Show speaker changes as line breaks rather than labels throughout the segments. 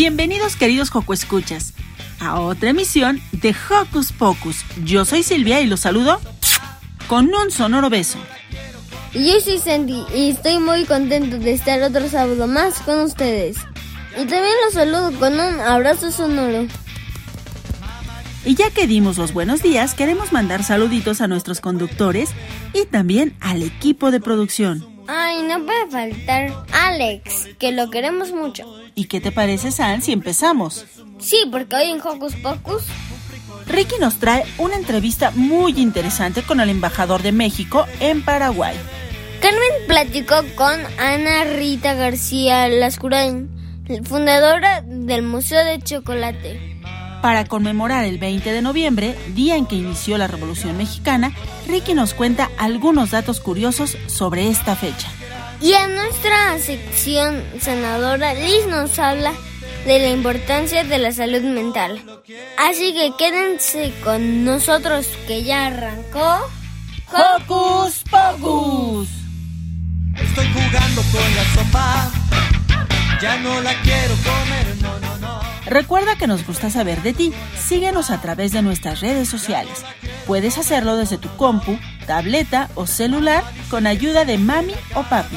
Bienvenidos queridos Joco Escuchas a otra emisión de Hocus Pocus. Yo soy Silvia y los saludo con un sonoro beso.
Y yo soy Sandy y estoy muy contento de estar otro sábado más con ustedes. Y también los saludo con un abrazo sonoro.
Y ya que dimos los buenos días, queremos mandar saluditos a nuestros conductores y también al equipo de producción.
Ay, no puede faltar Alex, que lo queremos mucho.
¿Y qué te parece, San, si empezamos?
Sí, porque hoy en Hocus Pocus
Ricky nos trae una entrevista muy interesante con el embajador de México en Paraguay.
Carmen platicó con Ana Rita García Lascurain, fundadora del Museo de Chocolate.
Para conmemorar el 20 de noviembre, día en que inició la Revolución Mexicana, Ricky nos cuenta algunos datos curiosos sobre esta fecha.
Y en nuestra sección senadora, Liz nos habla de la importancia de la salud mental. Así que quédense con nosotros que ya arrancó.
¡Hocus Pocus!
Estoy jugando con la sopa. Ya no la quiero comer, no, no, no.
Recuerda que nos gusta saber de ti. Síguenos a través de nuestras redes sociales. Puedes hacerlo desde tu compu, tableta o celular con ayuda de mami o papi.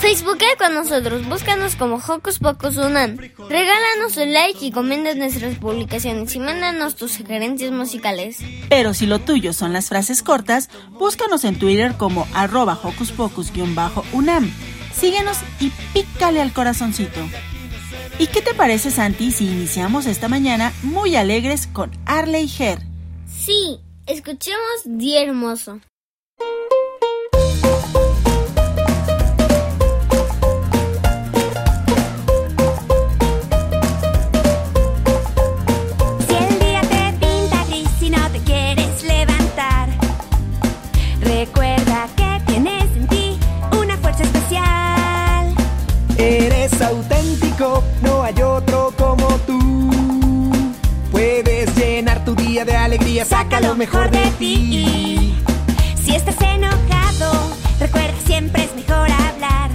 Facebookea con nosotros, búscanos como Hocus Pocus Unam. Regálanos un like y comenta nuestras publicaciones y mándanos tus sugerencias musicales.
Pero si lo tuyo son las frases cortas, búscanos en Twitter como arroba hocus pocus-unam. Síguenos y pícale al corazoncito. ¿Y qué te parece, Santi, si iniciamos esta mañana muy alegres con Arley Her?
Sí, escuchemos Día Hermoso.
No
hay otro como tú. Puedes llenar tu día de alegría, saca lo mejor de ti.
Si estás enojado, recuerda siempre es mejor hablar.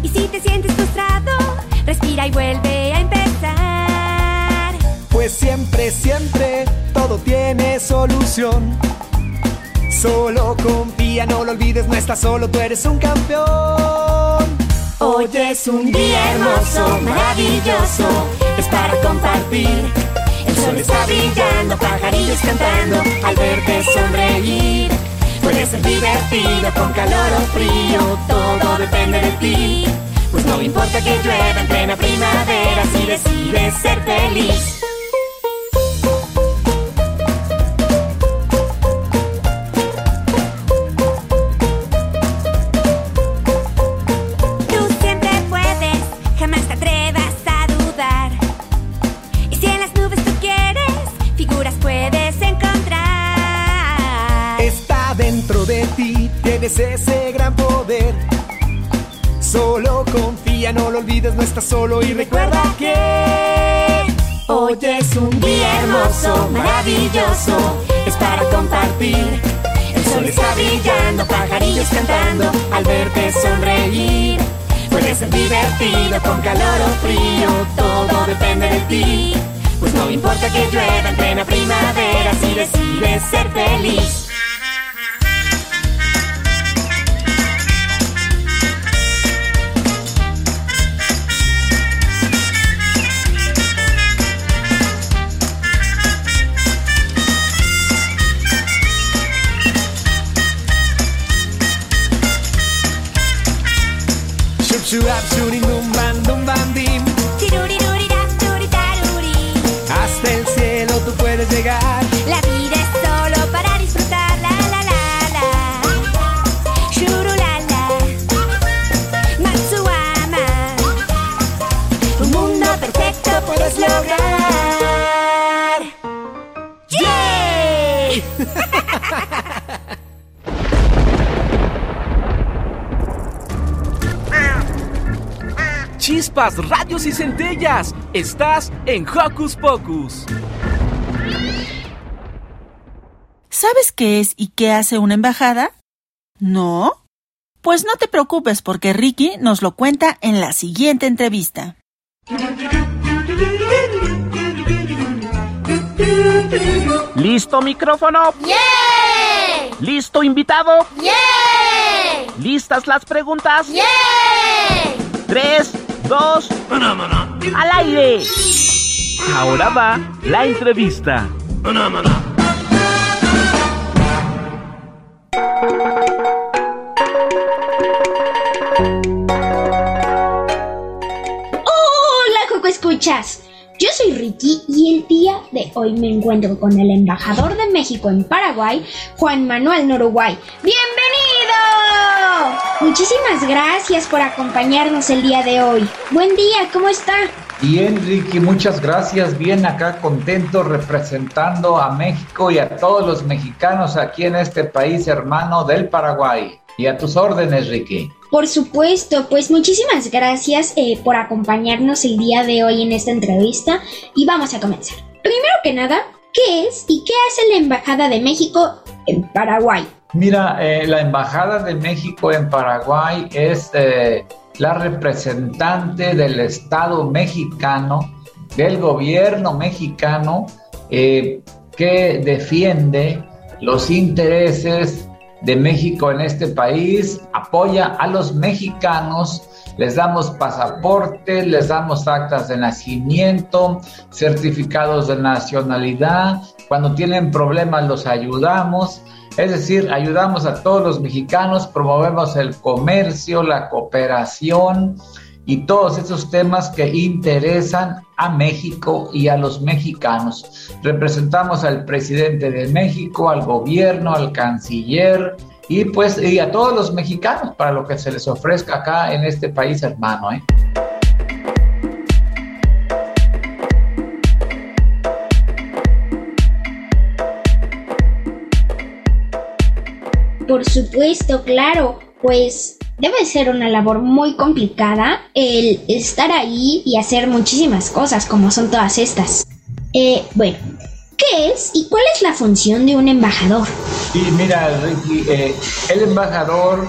Y si te sientes frustrado, respira y vuelve a empezar.
Pues siempre, siempre, todo tiene solución. Solo confía, no lo olvides, no estás solo, tú eres un campeón.
Hoy es un día hermoso, maravilloso, es para compartir. El sol está brillando, pajarillos cantando, al verte sonreír. Puede ser divertido, con calor o frío, todo depende de ti. Pues no importa que llueva en plena primavera, si decides ser feliz.
Olvides, no estás solo y recuerda que
Hoy es un día hermoso, maravilloso, es para compartir. El sol está brillando, pajarillos cantando, al verte sonreír. Puede ser divertido, con calor o frío, todo depende de ti. Pues no importa que llueva en plena primavera si decides ser feliz.
Chispas, radios y centellas. Estás en Hocus Pocus.
¿Sabes qué es y qué hace una embajada? ¿No? Pues no te preocupes porque Ricky nos lo cuenta en la siguiente entrevista.
¿Listo micrófono?
¡Yeah!
¿Listo invitado?
¡Yeah!
¿Listas las preguntas?
¡Yeah!
Tres, dos, al aire. Ahora va la entrevista.
Hola, Coco Escuchas. Yo soy Ricky y el día de hoy me encuentro con el embajador de México en Paraguay, Juan Manuel Noruguay. ¡Bienvenido! Muchísimas gracias por acompañarnos el día de hoy. Buen día, ¿cómo está?
Bien, Ricky, muchas gracias. Bien acá, contento representando a México y a todos los mexicanos aquí en este país hermano del Paraguay. Y a tus órdenes, Ricky.
Por supuesto, pues muchísimas gracias eh, por acompañarnos el día de hoy en esta entrevista y vamos a comenzar. Primero que nada, ¿qué es y qué hace la Embajada de México en Paraguay?
Mira, eh, la Embajada de México en Paraguay es eh, la representante del Estado mexicano, del gobierno mexicano, eh, que defiende los intereses de México en este país, apoya a los mexicanos, les damos pasaporte, les damos actas de nacimiento, certificados de nacionalidad, cuando tienen problemas los ayudamos, es decir, ayudamos a todos los mexicanos, promovemos el comercio, la cooperación y todos esos temas que interesan a México y a los mexicanos. Representamos al presidente de México, al gobierno, al canciller y pues y a todos los mexicanos para lo que se les ofrezca acá en este país hermano. ¿eh?
Por supuesto, claro, pues debe ser una labor muy complicada el estar ahí y hacer muchísimas cosas como son todas estas. Eh, bueno, ¿qué es y cuál es la función de un embajador?
Y mira, Ricky, eh, el embajador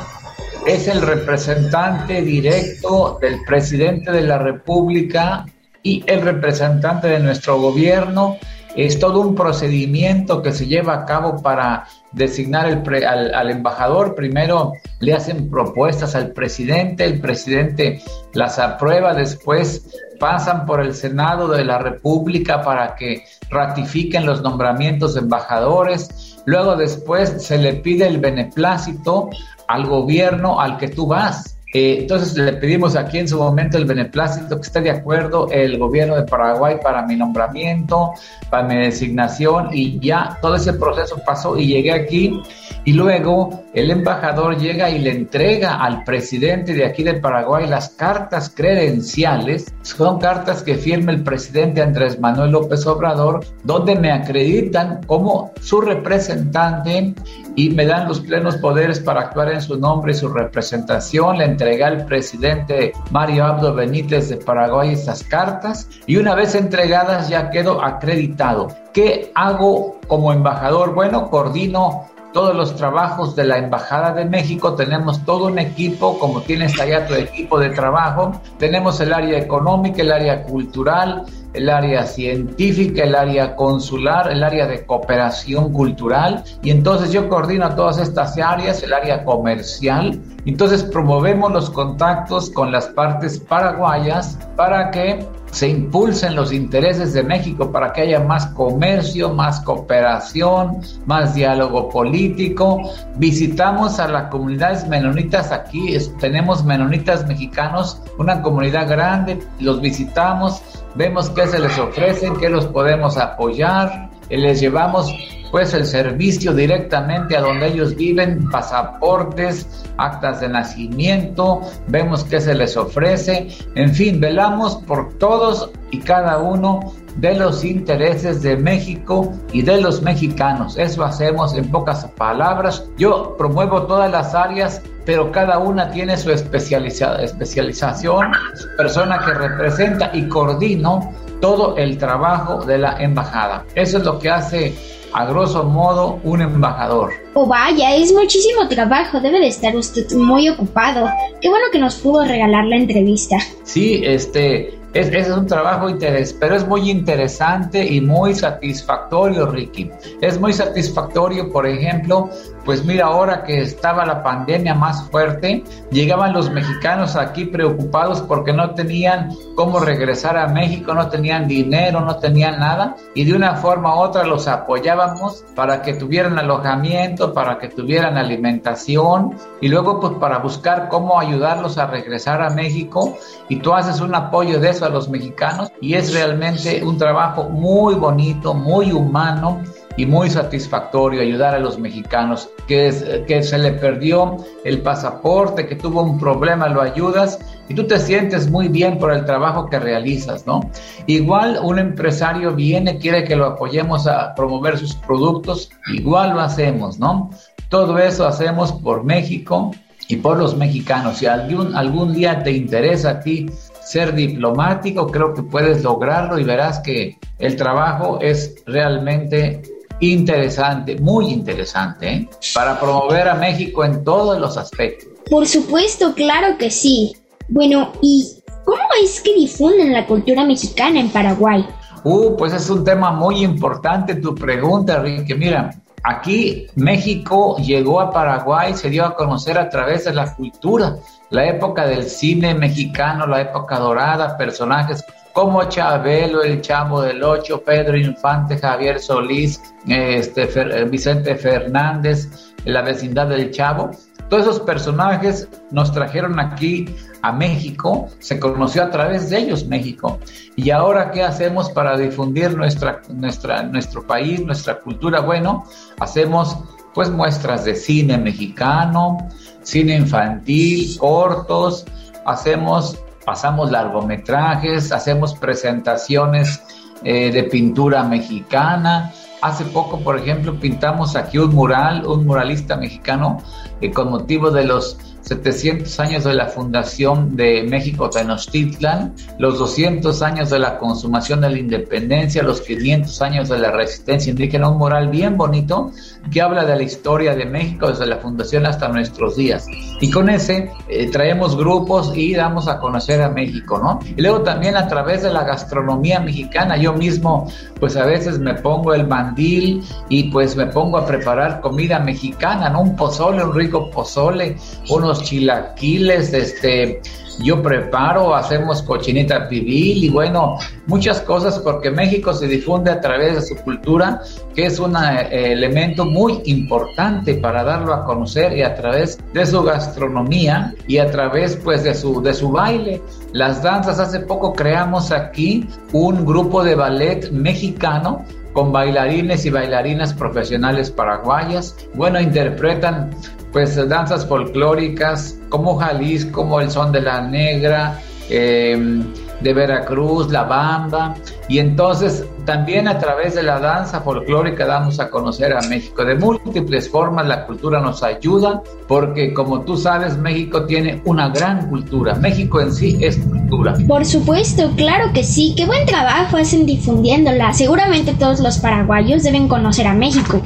es el representante directo del presidente de la República y el representante de nuestro gobierno. Es todo un procedimiento que se lleva a cabo para designar el pre- al, al embajador. Primero le hacen propuestas al presidente, el presidente las aprueba, después pasan por el Senado de la República para que ratifiquen los nombramientos de embajadores. Luego después se le pide el beneplácito al gobierno al que tú vas. Eh, entonces le pedimos aquí en su momento el beneplácito que esté de acuerdo el gobierno de Paraguay para mi nombramiento, para mi designación y ya todo ese proceso pasó y llegué aquí y luego el embajador llega y le entrega al presidente de aquí de Paraguay las cartas credenciales, son cartas que firma el presidente Andrés Manuel López Obrador, donde me acreditan como su representante y me dan los plenos poderes para actuar en su nombre y su representación. Le entregué al presidente Mario Abdo Benítez de Paraguay estas cartas y una vez entregadas ya quedo acreditado. ¿Qué hago como embajador? Bueno, coordino todos los trabajos de la Embajada de México, tenemos todo un equipo, como tienes allá tu equipo de trabajo, tenemos el área económica, el área cultural, el área científica, el área consular, el área de cooperación cultural. Y entonces yo coordino todas estas áreas, el área comercial. Entonces promovemos los contactos con las partes paraguayas para que se impulsen los intereses de México para que haya más comercio, más cooperación, más diálogo político. Visitamos a las comunidades menonitas aquí, tenemos menonitas mexicanos, una comunidad grande, los visitamos, vemos qué se les ofrecen, qué los podemos apoyar, les llevamos pues el servicio directamente a donde ellos viven, pasaportes, actas de nacimiento, vemos qué se les ofrece, en fin, velamos por todos y cada uno de los intereses de México y de los mexicanos. Eso hacemos en pocas palabras. Yo promuevo todas las áreas, pero cada una tiene su especialización, persona que representa y coordino todo el trabajo de la embajada. Eso es lo que hace a grosso modo un embajador.
Oh vaya, es muchísimo trabajo, debe de estar usted muy ocupado. Qué bueno que nos pudo regalar la entrevista.
Sí, este, es, es un trabajo interés, pero es muy interesante y muy satisfactorio, Ricky. Es muy satisfactorio, por ejemplo, pues mira, ahora que estaba la pandemia más fuerte, llegaban los mexicanos aquí preocupados porque no tenían cómo regresar a México, no tenían dinero, no tenían nada, y de una forma u otra los apoyábamos para que tuvieran alojamiento, para que tuvieran alimentación, y luego pues para buscar cómo ayudarlos a regresar a México, y tú haces un apoyo de eso a los mexicanos, y es realmente un trabajo muy bonito, muy humano, y muy satisfactorio ayudar a los mexicanos que, que se le perdió el pasaporte, que tuvo un problema, lo ayudas y tú te sientes muy bien por el trabajo que realizas, ¿no? Igual un empresario viene, quiere que lo apoyemos a promover sus productos, igual lo hacemos, ¿no? Todo eso hacemos por México y por los mexicanos. Si algún, algún día te interesa a ti ser diplomático, creo que puedes lograrlo y verás que el trabajo es realmente interesante, muy interesante, ¿eh? para promover a México en todos los aspectos.
Por supuesto, claro que sí. Bueno, ¿y cómo es que difunden la cultura mexicana en Paraguay?
Uh, pues es un tema muy importante tu pregunta, Ricky. Mira, aquí México llegó a Paraguay, se dio a conocer a través de la cultura, la época del cine mexicano, la época dorada, personajes como Chabelo, el Chavo del Ocho, Pedro Infante, Javier Solís, este, Vicente Fernández, la vecindad del Chavo. Todos esos personajes nos trajeron aquí a México, se conoció a través de ellos México. Y ahora, ¿qué hacemos para difundir nuestra, nuestra, nuestro país, nuestra cultura? Bueno, hacemos pues muestras de cine mexicano, cine infantil, cortos, hacemos pasamos largometrajes, hacemos presentaciones eh, de pintura mexicana. Hace poco, por ejemplo, pintamos aquí un mural, un muralista mexicano, eh, con motivo de los 700 años de la fundación de México Tenochtitlan, los 200 años de la consumación de la independencia, los 500 años de la resistencia indígena, un mural bien bonito que habla de la historia de México desde la fundación hasta nuestros días. Y con ese eh, traemos grupos y damos a conocer a México, ¿no? Y luego también a través de la gastronomía mexicana, yo mismo pues a veces me pongo el mandil y pues me pongo a preparar comida mexicana, ¿no? Un pozole, un rico pozole, unos chilaquiles, este, yo preparo, hacemos cochinita pibil y bueno, muchas cosas porque México se difunde a través de su cultura, que es un eh, elemento muy importante para darlo a conocer y a través de su gastronomía y a través pues de su, de su baile. Las danzas, hace poco creamos aquí un grupo de ballet mexicano con bailarines y bailarinas profesionales paraguayas. Bueno, interpretan pues danzas folclóricas como Jalisco, como el son de la negra, em, de Veracruz, la bamba, y entonces también a través de la danza folclórica damos a conocer a México. De múltiples formas la cultura nos ayuda, porque como tú sabes, México tiene una gran cultura. México en sí es cultura.
Por supuesto, claro que sí. Qué buen trabajo hacen difundiéndola. Seguramente todos los paraguayos deben conocer a México.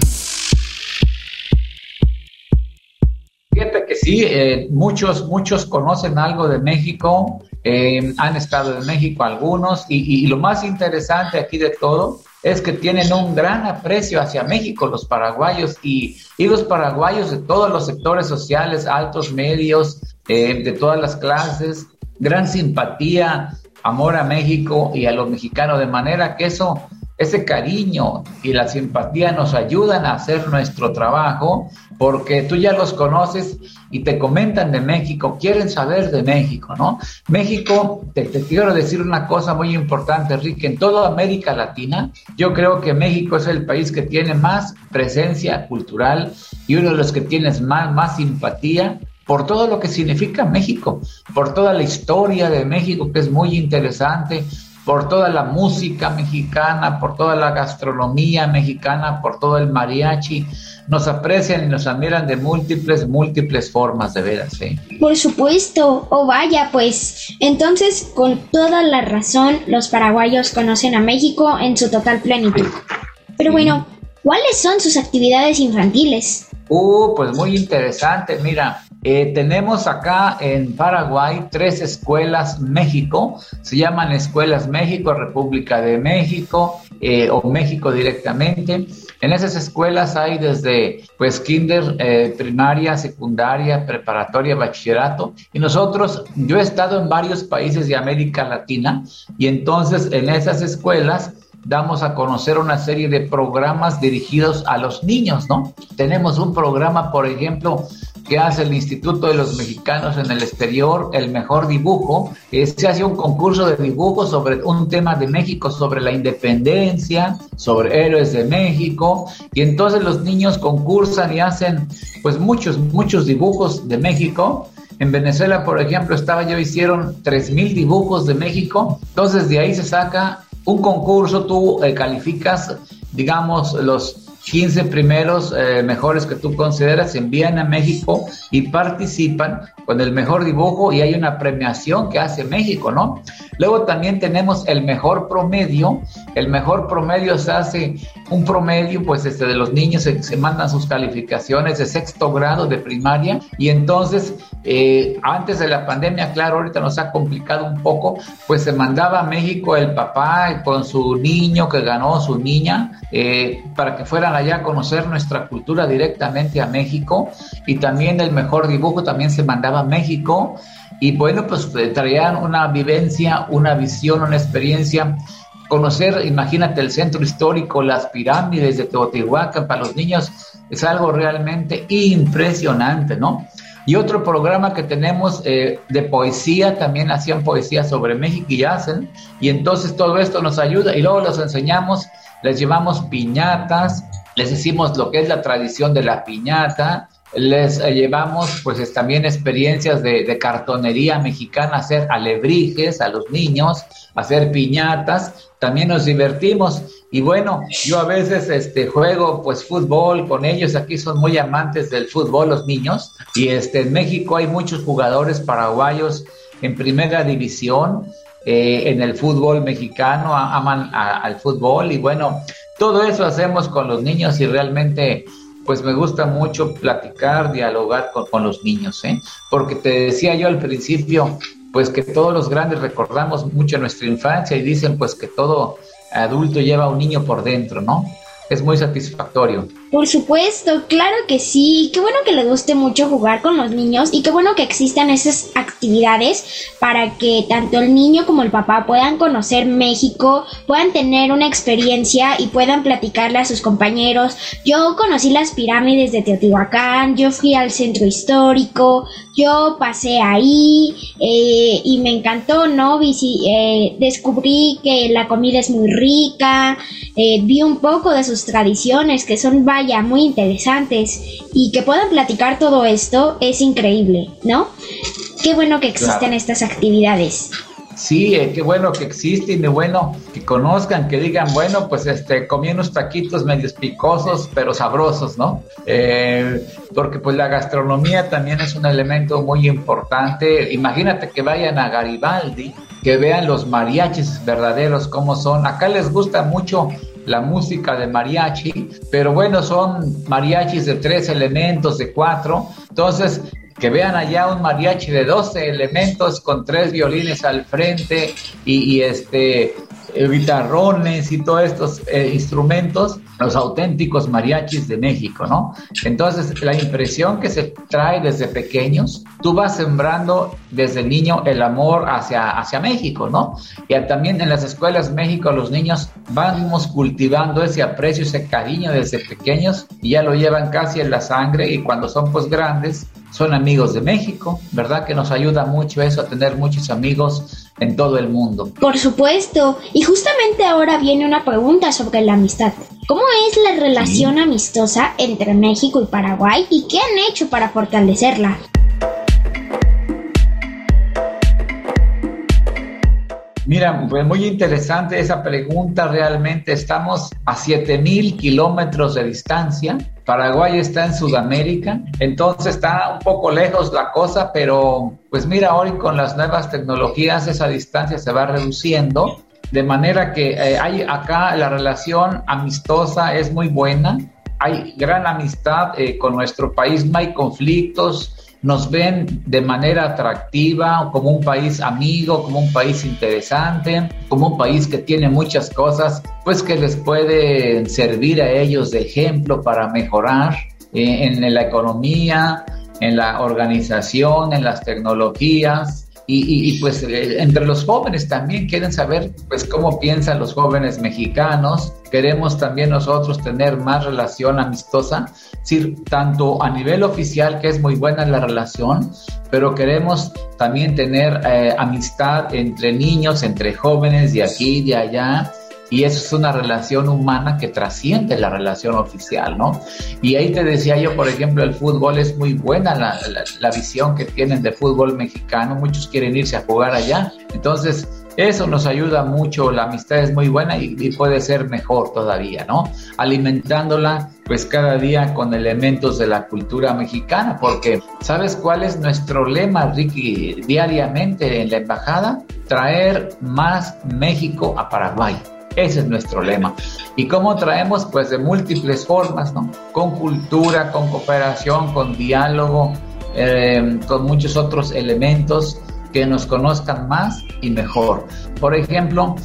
sí, eh, muchos, muchos conocen algo de México, eh, han estado en México algunos, y, lo más interesante aquí de todo es que tienen un gran aprecio hacia México los paraguayos y, y los paraguayos de todos los sectores sociales, altos, medios, eh, de todas las clases, gran simpatía, amor a México y a los mexicanos, de manera que eso ese cariño y la simpatía nos ayudan a hacer nuestro trabajo porque tú ya los conoces y te comentan de México, quieren saber de México, ¿no? México, te, quiero decir una cosa muy importante, Enrique, en toda América Latina, yo creo que México es el país que tiene más presencia cultural y uno de los que tiene más, más simpatía por todo lo que significa México, por toda la historia de México que es muy interesante, por toda la música mexicana, por toda la gastronomía mexicana, por todo el mariachi. Nos aprecian y nos admiran de múltiples, múltiples formas, de veras. ¿eh?
Por supuesto, o oh, vaya, pues entonces con toda la razón los paraguayos conocen a México en su total plenitud. Pero bueno, ¿cuáles son sus actividades infantiles?
Uh, pues muy interesante, mira. Eh, tenemos acá en Paraguay tres escuelas México, se llaman Escuelas México, República de México eh, o México directamente. En esas escuelas hay desde pues kinder, eh, primaria, secundaria, preparatoria, bachillerato. Y nosotros, yo he estado en varios países de América Latina y entonces en esas escuelas damos a conocer una serie de programas dirigidos a los niños, ¿no? Tenemos un programa, por ejemplo, que hace el Instituto de los Mexicanos en el Exterior, el mejor dibujo. Se hace un concurso de dibujo sobre un tema de México, sobre la independencia, sobre héroes de México, y entonces los niños concursan y hacen pues muchos, muchos dibujos de México. En Venezuela, por ejemplo, estaba yo, hicieron 3.000 dibujos de México, entonces de ahí se saca un concurso, tú eh, calificas, digamos, los 15 primeros eh, mejores que tú consideras envían a México y participan con el mejor dibujo y hay una premiación que hace México, ¿no? Luego también tenemos el mejor promedio. El mejor promedio se hace un promedio, pues este, de los niños se, mandan sus calificaciones de sexto grado de primaria. Y entonces eh, antes de la pandemia, claro, ahorita nos ha complicado un poco, pues se mandaba a México el papá con su niño que ganó, su niña, eh, para que fueran allá a conocer nuestra cultura directamente a México. Y también el mejor dibujo también se mandaba a México y bueno, pues eh, traían una vivencia, una visión, una experiencia conocer, imagínate el centro histórico, las pirámides de Teotihuacán para los niños es algo realmente impresionante, ¿no? Y otro programa que tenemos eh, de poesía, también hacían poesía sobre México y hacen, y entonces todo esto nos ayuda y luego los enseñamos, les llevamos piñatas, les decimos lo que es la tradición de la piñata, les eh, llevamos pues también experiencias de, cartonería mexicana, hacer alebrijes a los niños, hacer piñatas, también nos divertimos. Y bueno, yo a veces este juego pues fútbol con ellos, aquí son muy amantes del fútbol los niños y este en México hay muchos jugadores paraguayos en primera división eh, en el fútbol mexicano, aman al fútbol y bueno, todo eso hacemos con los niños y realmente pues me gusta mucho platicar, dialogar con, los niños, ¿eh? Porque te decía yo al principio, pues que todos los grandes recordamos mucho nuestra infancia y dicen pues que todo adulto lleva un niño por dentro, ¿no? Es muy satisfactorio.
Por supuesto, claro que sí. Qué bueno que les guste mucho jugar con los niños y qué bueno que existan esas actividades para que tanto el niño como el papá puedan conocer México, puedan tener una experiencia y puedan platicarle a sus compañeros. Yo conocí las pirámides de Teotihuacán, yo fui al centro histórico, yo pasé ahí eh, y me encantó, ¿no? Eh, descubrí que la comida es muy rica, eh, vi un poco de sus tradiciones que son muy interesantes y que puedan platicar todo esto es increíble, ¿no? Qué bueno que existen estas actividades.
Sí, eh, qué bueno que existen y bueno que conozcan, que digan, bueno, pues este, comí unos taquitos medios picosos, pero sabrosos, ¿no? Eh, porque pues la gastronomía también es un elemento muy importante. Imagínate que vayan a Garibaldi, que vean los mariachis verdaderos, cómo son. Acá les gusta mucho la música de mariachi, pero bueno, son mariachis de tres elementos, de cuatro. Entonces, que vean allá un mariachi de 12 elementos con tres violines al frente y, y este eh, guitarrones y todos estos eh, instrumentos, los auténticos mariachis de México, ¿no? Entonces, la impresión que se trae desde pequeños, tú vas sembrando desde niño el amor hacia, hacia México, ¿no? Y también en las escuelas México los niños vamos cultivando ese aprecio, ese cariño desde pequeños y ya lo llevan casi en la sangre y cuando son pues grandes son amigos de México, ¿verdad? Que nos ayuda mucho eso a tener muchos amigos en todo el mundo.
Por supuesto, y justamente ahora viene una pregunta sobre la amistad. ¿Cómo es la relación amistosa entre México y Paraguay y qué han hecho para fortalecerla?
Mira, pues muy interesante esa pregunta. Realmente estamos a 7000 kilómetros de distancia. Paraguay está en Sudamérica, entonces está un poco lejos la cosa, pero pues mira, hoy con las nuevas tecnologías esa distancia se va reduciendo. De manera que eh, hay acá la relación amistosa es muy buena, hay gran amistad eh, con nuestro país, no hay conflictos, nos ven de manera atractiva, como un país amigo, como un país interesante, como un país que tiene muchas cosas, pues que les puede servir a ellos de ejemplo para mejorar eh, en la economía, en la organización, en las tecnologías, y, pues eh, entre los jóvenes también quieren saber pues cómo piensan los jóvenes mexicanos. Queremos también nosotros tener más relación amistosa, decir, tanto a nivel oficial, que es muy buena la relación, pero queremos también tener eh, amistad entre niños, entre jóvenes de aquí de allá y eso es una relación humana que trasciende la relación oficial, ¿no? Y ahí te decía yo, por ejemplo, el fútbol es muy buena, la, visión que tienen de fútbol mexicano, muchos quieren irse a jugar allá, entonces eso nos ayuda mucho, la amistad es muy buena y, y, puede ser mejor todavía, ¿no? Alimentándola pues cada día con elementos de la cultura mexicana, porque ¿sabes cuál es nuestro lema, Ricky, diariamente en la embajada? Traer más México a Paraguay. Ese es nuestro lema. ¿Y cómo traemos? Pues de múltiples formas, ¿no? Con cultura, con cooperación, con diálogo, eh, con muchos otros elementos que nos conozcan más y mejor. Por ejemplo,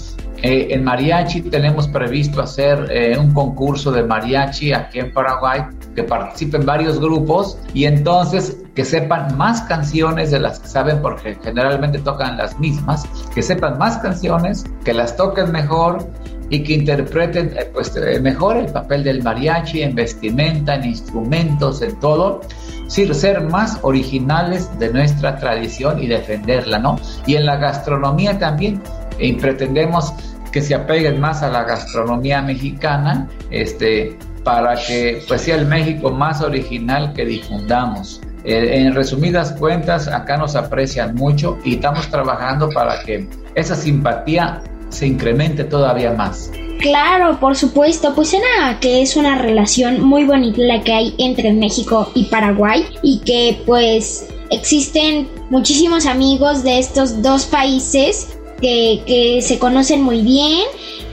eh, en mariachi tenemos previsto hacer eh, un concurso de mariachi aquí en Paraguay que participen varios grupos y entonces que sepan más canciones de las que saben porque generalmente tocan las mismas, que sepan más canciones, que las toquen mejor y que interpreten eh, pues, eh, mejor el papel del mariachi en vestimenta, en instrumentos, en todo, sí, ser más originales de nuestra tradición y defenderla, ¿no? Y en la gastronomía también y pretendemos que se apeguen más a la gastronomía mexicana, este, para que pues sea el México más original que difundamos. Eh, en resumidas cuentas, acá nos aprecian mucho y estamos trabajando para que esa simpatía se incremente todavía más.
Claro, por supuesto, pues suena que es una relación muy bonita la que hay entre México y Paraguay y que pues existen muchísimos amigos de estos dos países que, que se conocen muy bien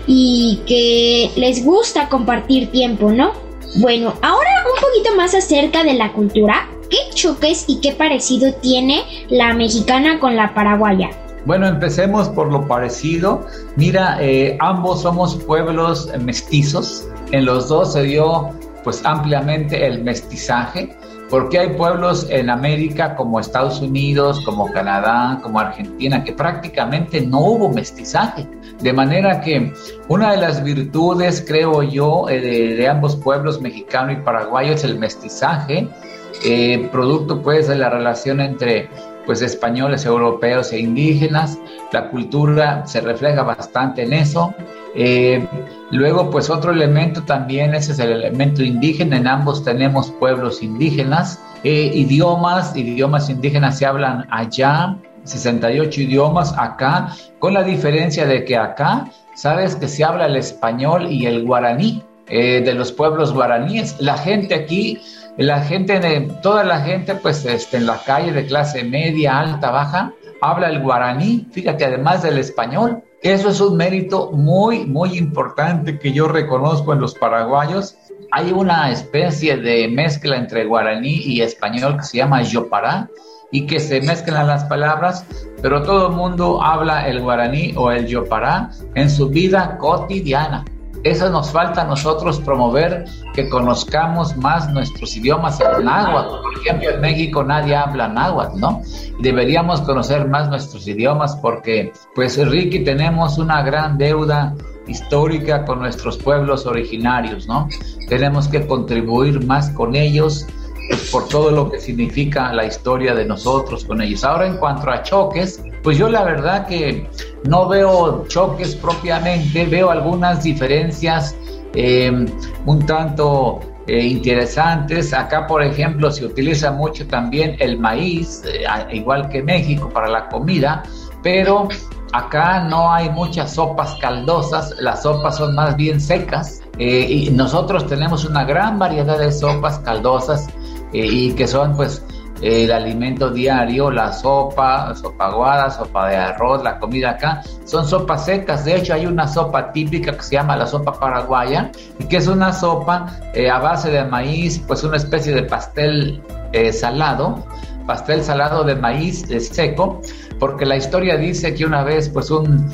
y que les gusta compartir tiempo, ¿no? Bueno, ahora un poquito más acerca de la cultura. ¿Qué choques y qué parecido tiene la mexicana con la paraguaya?
Bueno, empecemos por lo parecido. Mira, eh, ambos somos pueblos mestizos. En los dos se dio pues ampliamente el mestizaje, porque hay pueblos en América como Estados Unidos, como Canadá, como Argentina, que prácticamente no hubo mestizaje. De manera que una de las virtudes, creo yo, eh, de, ambos pueblos, mexicano y paraguayo, es el mestizaje, eh, producto pues de la relación entre pues españoles, europeos e indígenas. La cultura se refleja bastante en eso. Eh, luego, pues otro elemento también, ese es el elemento indígena. En ambos tenemos pueblos indígenas. Eh, idiomas, idiomas indígenas se hablan allá, 68 idiomas acá, con la diferencia de que acá, sabes que se habla el español y el guaraní. De los pueblos guaraníes. La gente aquí la gente, toda la gente, pues este, en la calle de clase media, alta, baja, habla el guaraní, fíjate, además del español. Eso es un mérito muy, muy importante que yo reconozco en los paraguayos, hay una especie de mezcla entre guaraní y español que se llama yopará y que se mezclan las palabras, pero todo el mundo habla el guaraní o el yopará en su vida cotidiana. Eso nos falta a nosotros promover que conozcamos más nuestros idiomas en náhuatl. Por ejemplo, en México nadie habla náhuatl, ¿no? Deberíamos conocer más nuestros idiomas porque, pues, Ricky, tenemos una gran deuda histórica con nuestros pueblos originarios, ¿no? Tenemos que contribuir más con ellos pues, por todo lo que significa la historia de nosotros con ellos. Ahora, en cuanto a choques, pues yo la verdad que no veo choques propiamente, veo algunas diferencias eh, un tanto eh, interesantes. Acá, por ejemplo, se utiliza mucho también el maíz, eh, igual que México, para la comida, pero acá no hay muchas sopas caldosas, las sopas son más bien secas. y nosotros tenemos una gran variedad de sopas caldosas y que son pues el alimento diario, la sopa, sopa aguada, sopa de arroz, la comida acá, son sopas secas. De hecho, hay una sopa típica que se llama la sopa paraguaya, y que es una sopa eh, a base de maíz, pues una especie de pastel eh, salado, pastel salado de maíz eh, seco, porque la historia dice que una vez pues un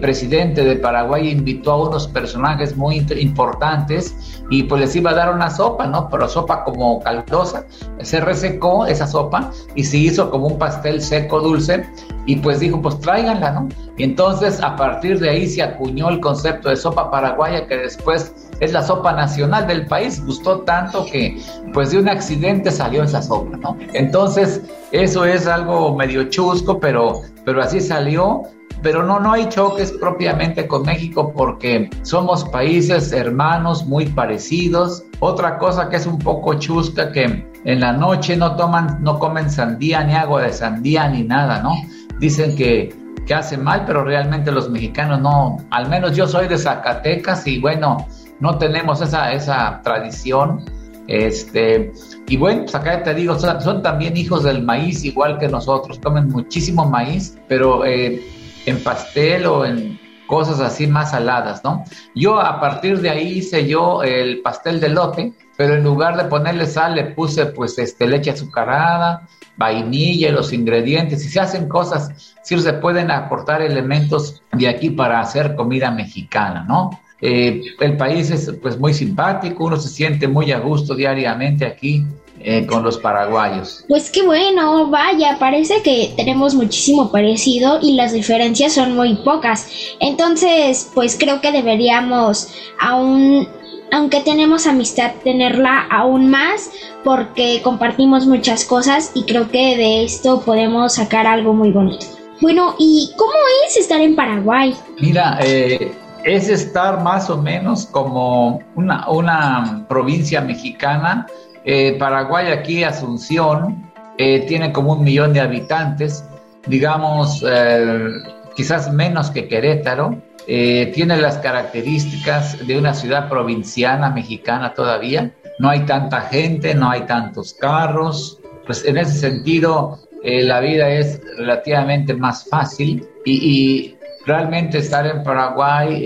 presidente de Paraguay invitó a unos personajes muy importantes y pues les iba a dar una sopa, ¿no? Pero sopa como caldosa. Se resecó esa sopa y se hizo como un pastel seco dulce y pues dijo, pues tráiganla, ¿no? Y entonces a partir de ahí se acuñó el concepto de sopa paraguaya que después es la sopa nacional del país. Gustó tanto que pues de un accidente salió esa sopa, ¿no? Entonces eso es algo medio chusco, pero, pero así salió pero no, no hay choques propiamente con México porque somos países hermanos muy parecidos. Otra cosa que es un poco chusca que en la noche no toman, no comen sandía ni agua de sandía ni nada, ¿no? Dicen que, que hace mal, pero realmente los mexicanos no, al menos yo soy de Zacatecas y bueno, no tenemos esa, esa tradición. Este, y bueno, pues acá te digo, son, también hijos del maíz, igual que nosotros, comen muchísimo maíz, pero eh, en pastel o en cosas así más saladas, ¿no? Yo a partir de ahí hice yo el pastel de lote, pero en lugar de ponerle sal le puse pues este leche azucarada, vainilla los ingredientes y se hacen cosas, sí se pueden aportar elementos de aquí para hacer comida mexicana, ¿no? Eh, el país es pues muy simpático, uno se siente muy a gusto diariamente aquí eh, con los paraguayos.
Pues qué bueno, vaya, parece que tenemos muchísimo parecido y las diferencias son muy pocas. Entonces, pues creo que deberíamos aún, aunque tenemos amistad, tenerla aún más porque compartimos muchas cosas y creo que de esto podemos sacar algo muy bonito. Bueno, ¿y cómo es estar en Paraguay?
Mira, eh, es estar más o menos como una, una provincia mexicana eh, Paraguay aquí, Asunción, eh, tiene como un millón de habitantes, digamos, eh, quizás menos que Querétaro. tiene las características de una ciudad provinciana mexicana todavía. No hay tanta gente, no hay tantos carros. Pues en ese sentido, la vida es relativamente más fácil y, realmente estar en Paraguay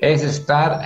es estar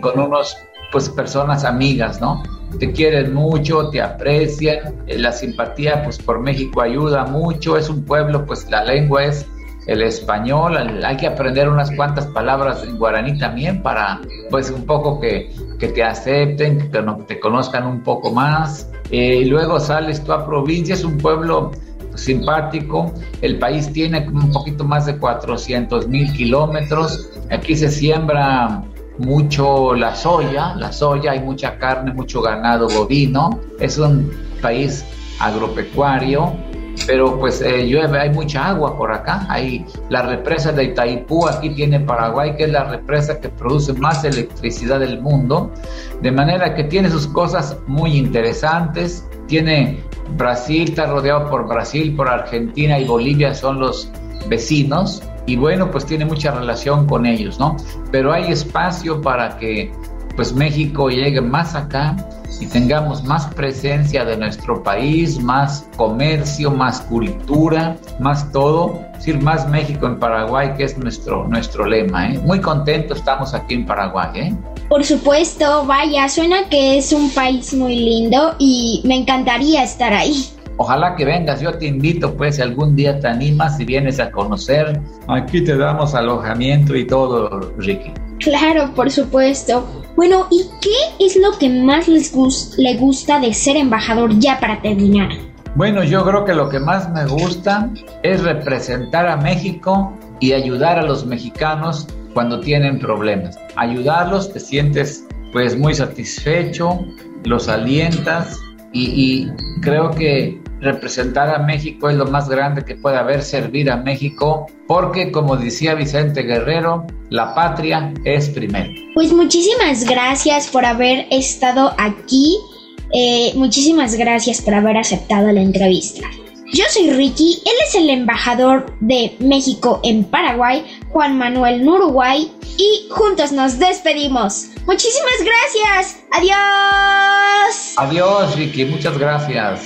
con unos pues personas amigas, ¿no? Te quieren mucho, te aprecian, eh, la simpatía pues por México ayuda mucho, es un pueblo pues la lengua es el español, hay que aprender unas cuantas palabras en guaraní también para pues un poco que, que te acepten, que te, conozcan un poco más. Eh, y luego sales tú a provincia, es un pueblo simpático, el país tiene un poquito más de 400 mil kilómetros, aquí se siembra mucho la soya, la soya, hay mucha carne, mucho ganado bovino, es un país agropecuario, pero pues eh, llueve, hay mucha agua por acá, hay la represa de Itaipú, aquí tiene Paraguay, que es la represa que produce más electricidad del mundo, de manera que tiene sus cosas muy interesantes, tiene Brasil, está rodeado por Brasil, por Argentina y Bolivia son los vecinos, y bueno, pues tiene mucha relación con ellos, ¿no? Pero hay espacio para que pues México llegue más acá y tengamos más presencia de nuestro país, más comercio, más cultura, más todo, es decir, más México en Paraguay, que es nuestro, nuestro lema. ¿eh? Muy contentos estamos aquí en Paraguay. ¿eh?
Por supuesto, vaya, suena que es un país muy lindo y me encantaría estar ahí.
Ojalá que vengas, yo te invito, pues si algún día te animas y vienes a conocer, aquí te damos alojamiento y todo, Ricky.
Claro, por supuesto. Bueno, ¿y qué es lo que más les le gusta de ser embajador ya para terminar?
Bueno, yo creo que lo que más me gusta es representar a México y ayudar a los mexicanos cuando tienen problemas. Ayudarlos, te sientes pues muy satisfecho, los alientas y, creo que representar a México es lo más grande que puede haber, servir a México, porque como decía Vicente Guerrero, la patria es primero.
Pues muchísimas gracias por haber estado aquí, eh, muchísimas gracias por haber aceptado la entrevista. Yo soy Ricky, él es el embajador de México en Paraguay, Juan Manuel en Uruguay, y juntos nos despedimos. Muchísimas gracias. Adiós.
Adiós, Ricky. Muchas gracias.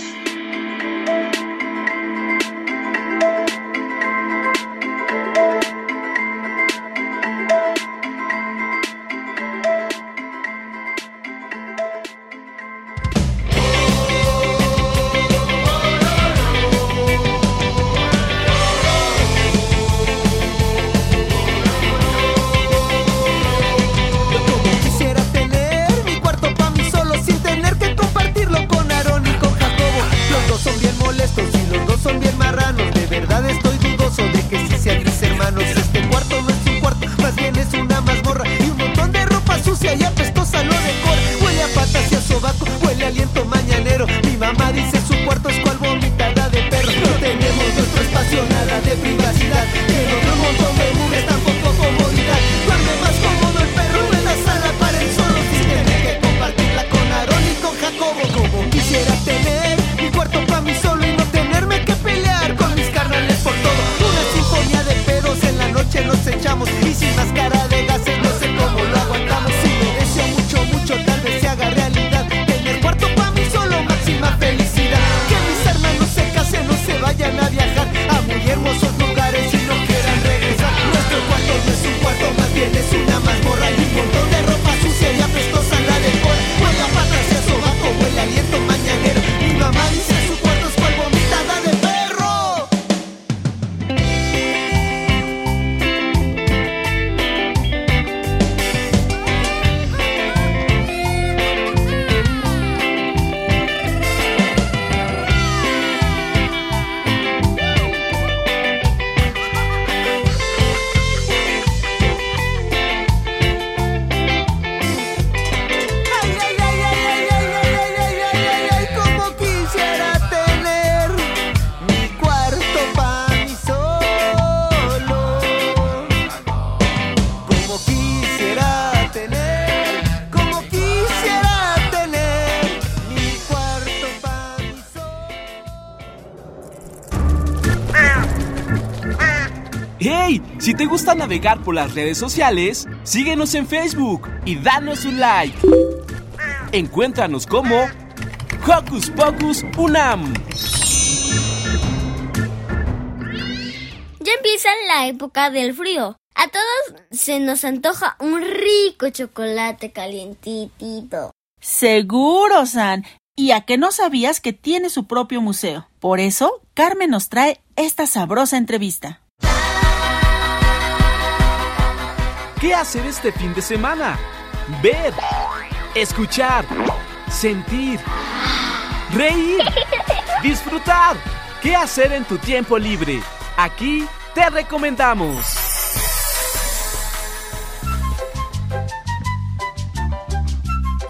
Navegar por las redes sociales, síguenos en Facebook y danos un like. Encuéntranos como Hocus Pocus Unam.
Ya empieza la época del frío. A todos se nos antoja un rico chocolate calientito.
Seguro, San. ¿Y a qué no sabías que tiene su propio museo? Por eso, Carmen nos trae esta sabrosa entrevista.
¿Qué hacer este fin de semana? Ver, escuchar, sentir, reír, disfrutar. ¿Qué hacer en tu tiempo libre? Aquí te recomendamos.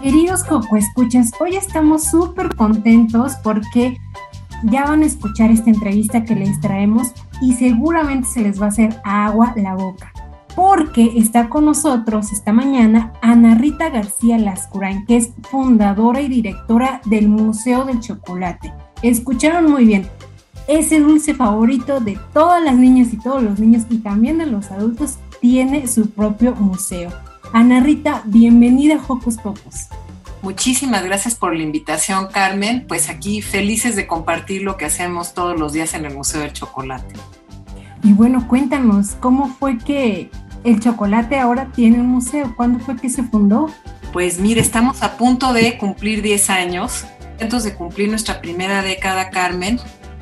Queridos Coco Escuchas, hoy estamos súper contentos porque ya van a escuchar esta entrevista que les traemos y seguramente se les va a hacer agua la boca porque está con nosotros esta mañana Ana Rita García Lascurain, que es fundadora y directora del Museo del Chocolate. Escucharon muy bien, ese dulce favorito de todas las niñas y todos los niños y también de los adultos tiene su propio museo. Ana Rita, bienvenida a Hocus Pocus.
Muchísimas gracias por la invitación, Carmen. Pues aquí felices de compartir lo que hacemos todos los días en el Museo del Chocolate.
Y bueno, cuéntanos, ¿cómo fue que el chocolate ahora tiene un museo. ¿Cuándo fue que se fundó?
Pues mire, estamos a punto de cumplir 10 años, antes de cumplir nuestra primera década, Carmen,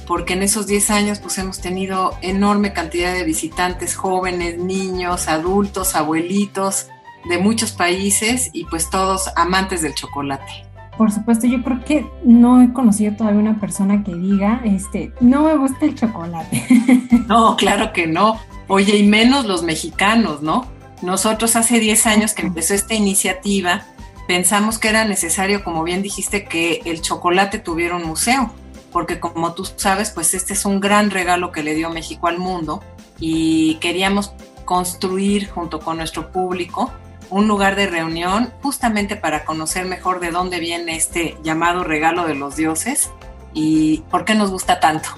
porque en esos 10 años pues hemos tenido enorme cantidad de visitantes jóvenes, niños, adultos, abuelitos de muchos países y pues todos amantes del chocolate.
Por supuesto, yo creo que no he conocido todavía una persona que diga, este, no me gusta el chocolate.
No, claro que no. Oye, y menos los mexicanos, ¿no? Nosotros hace 10 años que empezó esta iniciativa, pensamos que era necesario, como bien dijiste, que el chocolate tuviera un museo porque como tú sabes, pues este es un gran regalo que le dio México al mundo y queríamos construir junto con nuestro público un lugar de reunión justamente para conocer mejor de dónde viene este llamado regalo de los dioses y por qué nos gusta tanto.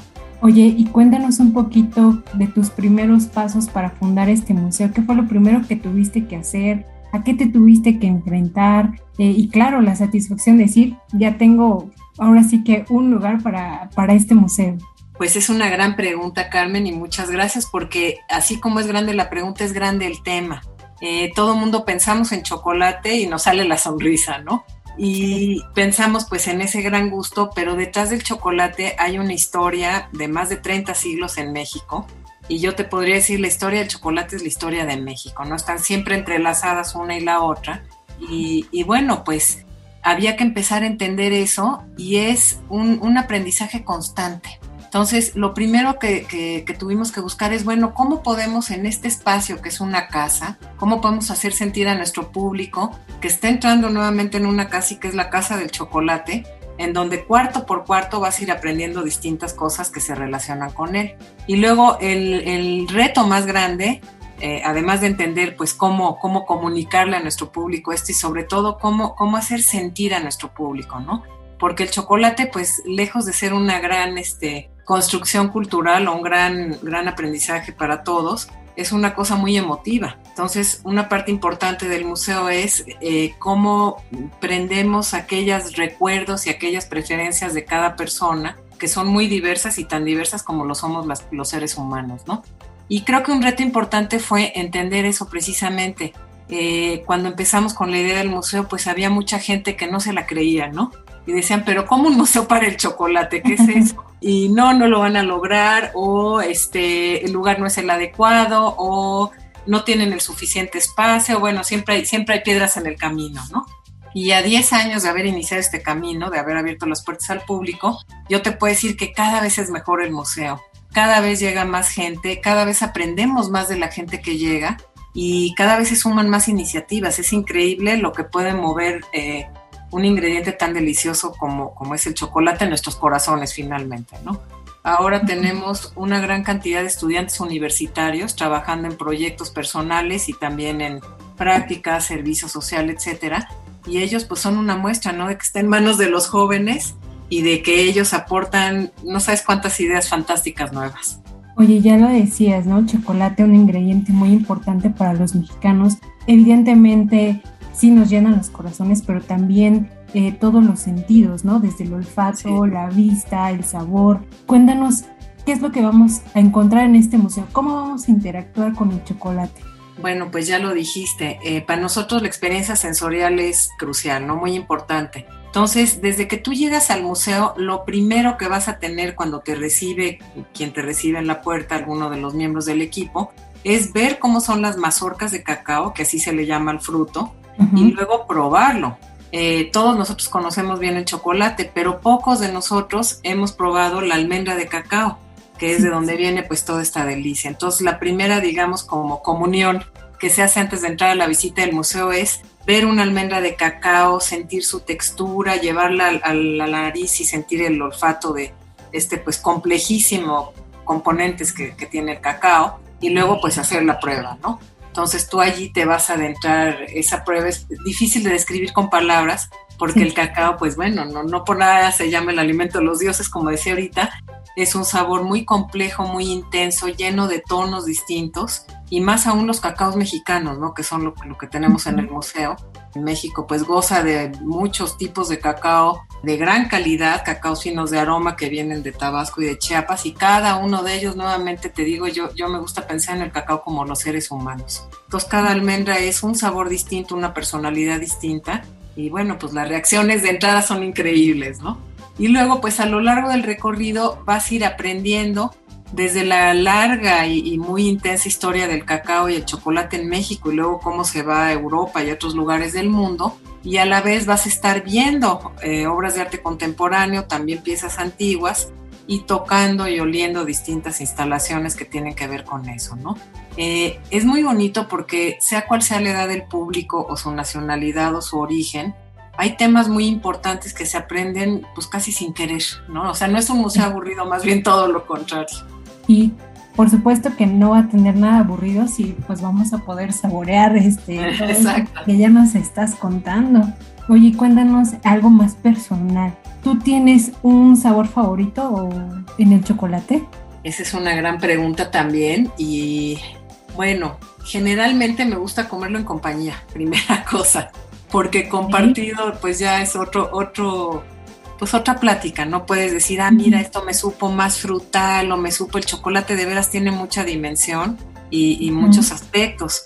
Oye, y cuéntanos un poquito de tus primeros pasos para fundar este museo. ¿Qué fue lo primero que tuviste que hacer? ¿A qué te tuviste que enfrentar? Eh, y claro, la satisfacción de decir, ya tengo ahora sí que un lugar para, para este museo?
Pues es una gran pregunta, Carmen, y muchas gracias porque así como es grande la pregunta, es grande el tema. Eh, todo mundo pensamos en chocolate y nos sale la sonrisa, ¿no? Y pensamos pues en ese gran gusto, pero detrás del chocolate hay una historia de más de 30 siglos en México. Y yo te podría decir, la historia del chocolate es la historia de México, ¿no? Están siempre entrelazadas una y la otra. Y, y bueno, pues había que empezar a entender eso y es un, aprendizaje constante. Entonces, lo primero que, tuvimos que buscar es, bueno, ¿cómo podemos en este espacio que es una casa, cómo podemos hacer sentir a nuestro público que está entrando nuevamente en una casa y que es la casa del chocolate, en donde cuarto por cuarto vas a ir aprendiendo distintas cosas que se relacionan con él. Y luego el, reto más grande eh, además de entender pues cómo, cómo comunicarle a nuestro público esto y sobre todo cómo, cómo hacer sentir a nuestro público, ¿no? Porque el chocolate pues lejos de ser una gran este, construcción cultural o un gran, gran aprendizaje para todos, es una cosa muy emotiva. Entonces, una parte importante del museo es eh, cómo prendemos aquellos recuerdos y aquellas preferencias de cada persona, que son muy diversas y tan diversas como lo somos los seres humanos, ¿no? Y creo que un reto importante fue entender eso precisamente. Eh, cuando empezamos con la idea del museo, pues había mucha gente que no se la creía, ¿no? Y decían, pero ¿cómo un museo para el chocolate? ¿Qué es eso? Y no, no lo van a lograr, o este, el lugar no es el adecuado, o no tienen el suficiente espacio, bueno, siempre hay, siempre hay piedras en el camino, ¿no? Y a 10 años de haber iniciado este camino, de haber abierto las puertas al público, yo te puedo decir que cada vez es mejor el museo cada vez llega más gente, cada vez aprendemos más de la gente que llega y cada vez se suman más iniciativas. Es increíble lo que puede mover eh, un ingrediente tan delicioso como, como es el chocolate en nuestros corazones finalmente, ¿no? Ahora tenemos una gran cantidad de estudiantes universitarios trabajando en proyectos personales y también en prácticas, servicio social, etcétera. Y ellos pues son una muestra, ¿no? De que está en manos de los jóvenes y de que ellos aportan no sabes cuántas ideas fantásticas nuevas.
Oye, ya lo decías, ¿no? Chocolate, un ingrediente muy importante para los mexicanos. Evidentemente, sí nos llenan los corazones, pero también eh, todos los sentidos, ¿no? Desde el olfato, la vista, el sabor. Cuéntanos qué es lo que vamos a encontrar en este museo, cómo vamos a interactuar con el chocolate.
Bueno, pues ya lo dijiste, eh, para nosotros la experiencia sensorial es crucial, ¿no? Muy importante. Entonces, desde que tú llegas al museo, lo primero que vas a tener cuando te recibe, quien te recibe en la puerta, alguno de los miembros del equipo, es ver cómo son las mazorcas de cacao, que así se le llama al fruto, y luego probarlo. Eh, todos nosotros conocemos bien el chocolate, pero pocos de nosotros hemos probado la almendra de cacao, que es de donde viene pues toda esta delicia. Entonces, la primera, digamos, como comunión que se hace antes de entrar a la visita del museo es ver una almendra de cacao, sentir su textura, llevarla a la nariz y sentir el olfato de este pues complejísimo componentes que, tiene el cacao y luego pues hacer la prueba, ¿no? Entonces tú allí te vas a adentrar, esa prueba. Es difícil de describir con palabras porque el cacao pues bueno, no, no por nada se llama el alimento de los dioses como decía ahorita, es un sabor muy complejo, muy intenso, lleno de tonos distintos y más aún los cacaos mexicanos, ¿no? Que son lo, que tenemos en el museo. En México pues goza de muchos tipos de cacao de gran calidad, cacaos finos de aroma que vienen de Tabasco y de Chiapas y cada uno de ellos, nuevamente te digo, yo, yo me gusta pensar en el cacao como los seres humanos. Entonces cada almendra es un sabor distinto, una personalidad distinta y bueno, pues las reacciones de entrada son increíbles, ¿no? Y luego pues a lo largo del recorrido vas a ir aprendiendo desde la larga y, muy intensa historia del cacao y el chocolate en México y luego cómo se va a Europa y otros lugares del mundo, y a la vez vas a estar viendo eh, obras de arte contemporáneo, también piezas antiguas, y tocando y oliendo distintas instalaciones que tienen que ver con eso, ¿no? Eh, es muy bonito porque sea cual sea la edad del público o su nacionalidad o su origen, hay temas muy importantes que se aprenden pues casi sin querer, ¿no? O sea, no es un museo aburrido, más bien todo lo contrario.
Y por supuesto que no va a tener nada aburrido si pues vamos a poder saborear este que ya nos estás contando. Oye, cuéntanos algo más personal. ¿Tú tienes un sabor favorito en el chocolate?
Esa es una gran pregunta también y bueno, generalmente me gusta comerlo en compañía, primera cosa, porque compartido pues ya es otro otro pues otra plática, no puedes decir, ah, mira, esto me supo más frutal o me supo el chocolate, de veras tiene mucha dimensión y, muchos aspectos.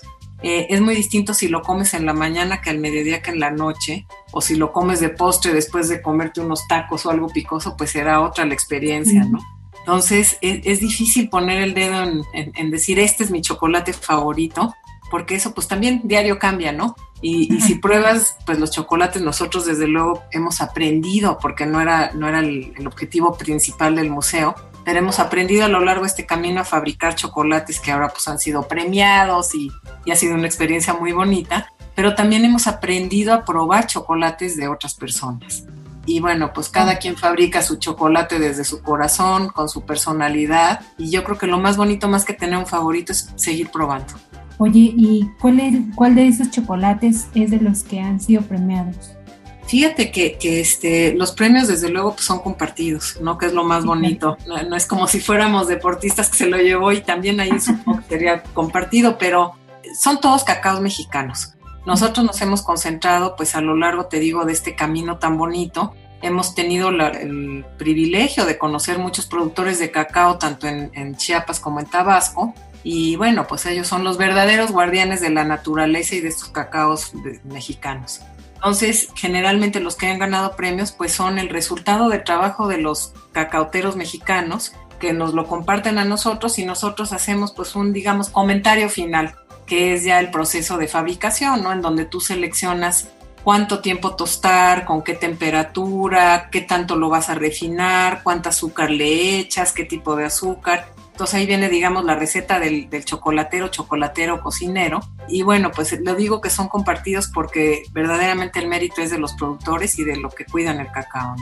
Eh, es muy distinto si lo comes en la mañana que al mediodía que en la noche, o si lo comes de postre después de comerte unos tacos o algo picoso, pues será otra la experiencia, ¿no? Entonces es, difícil poner el dedo en, en, decir, este es mi chocolate favorito, porque eso pues también diario cambia, ¿no? Y, si pruebas, pues los chocolates nosotros desde luego hemos aprendido, porque no era, no era el, objetivo principal del museo, hemos aprendido a lo largo de este camino a fabricar chocolates que ahora pues han sido premiados y, y ha sido una experiencia muy bonita, pero también hemos aprendido a probar chocolates de otras personas. Y bueno, pues cada quien fabrica su chocolate desde su corazón, con su personalidad. Y yo creo que lo más bonito, más que tener un favorito, es seguir probando.
Oye, ¿y cuál, es, cuál de esos chocolates es de los que han sido premiados?
Fíjate que, que este, los premios desde luego pues, son compartidos, ¿no? Que es lo más bonito. No, es como si fuéramos deportistas que se lo llevó y también ahí supongo que sería compartido, pero son todos cacaos mexicanos. Nosotros nos hemos concentrado pues a lo largo, te digo, de este camino tan bonito. Hemos tenido el privilegio de conocer muchos productores de cacao, tanto en, en Chiapas como en Tabasco, y bueno, pues ellos son los verdaderos guardianes de la naturaleza y de estos cacaos mexicanos. Entonces, generalmente los que han ganado premios pues son el resultado del trabajo de los cacauteros mexicanos que nos lo comparten a nosotros y nosotros hacemos pues un, digamos, comentario final, que es ya el proceso de fabricación, ¿no? En donde tú seleccionas cuánto tiempo tostar, con qué temperatura, qué tanto lo vas a refinar, cuánto azúcar le echas, qué tipo de azúcar. Entonces ahí viene, digamos, la receta del, chocolatero, chocolatero, cocinero. Y bueno, pues lo digo que son compartidos porque verdaderamente el mérito es de los productores y de lo que cuidan el cacao.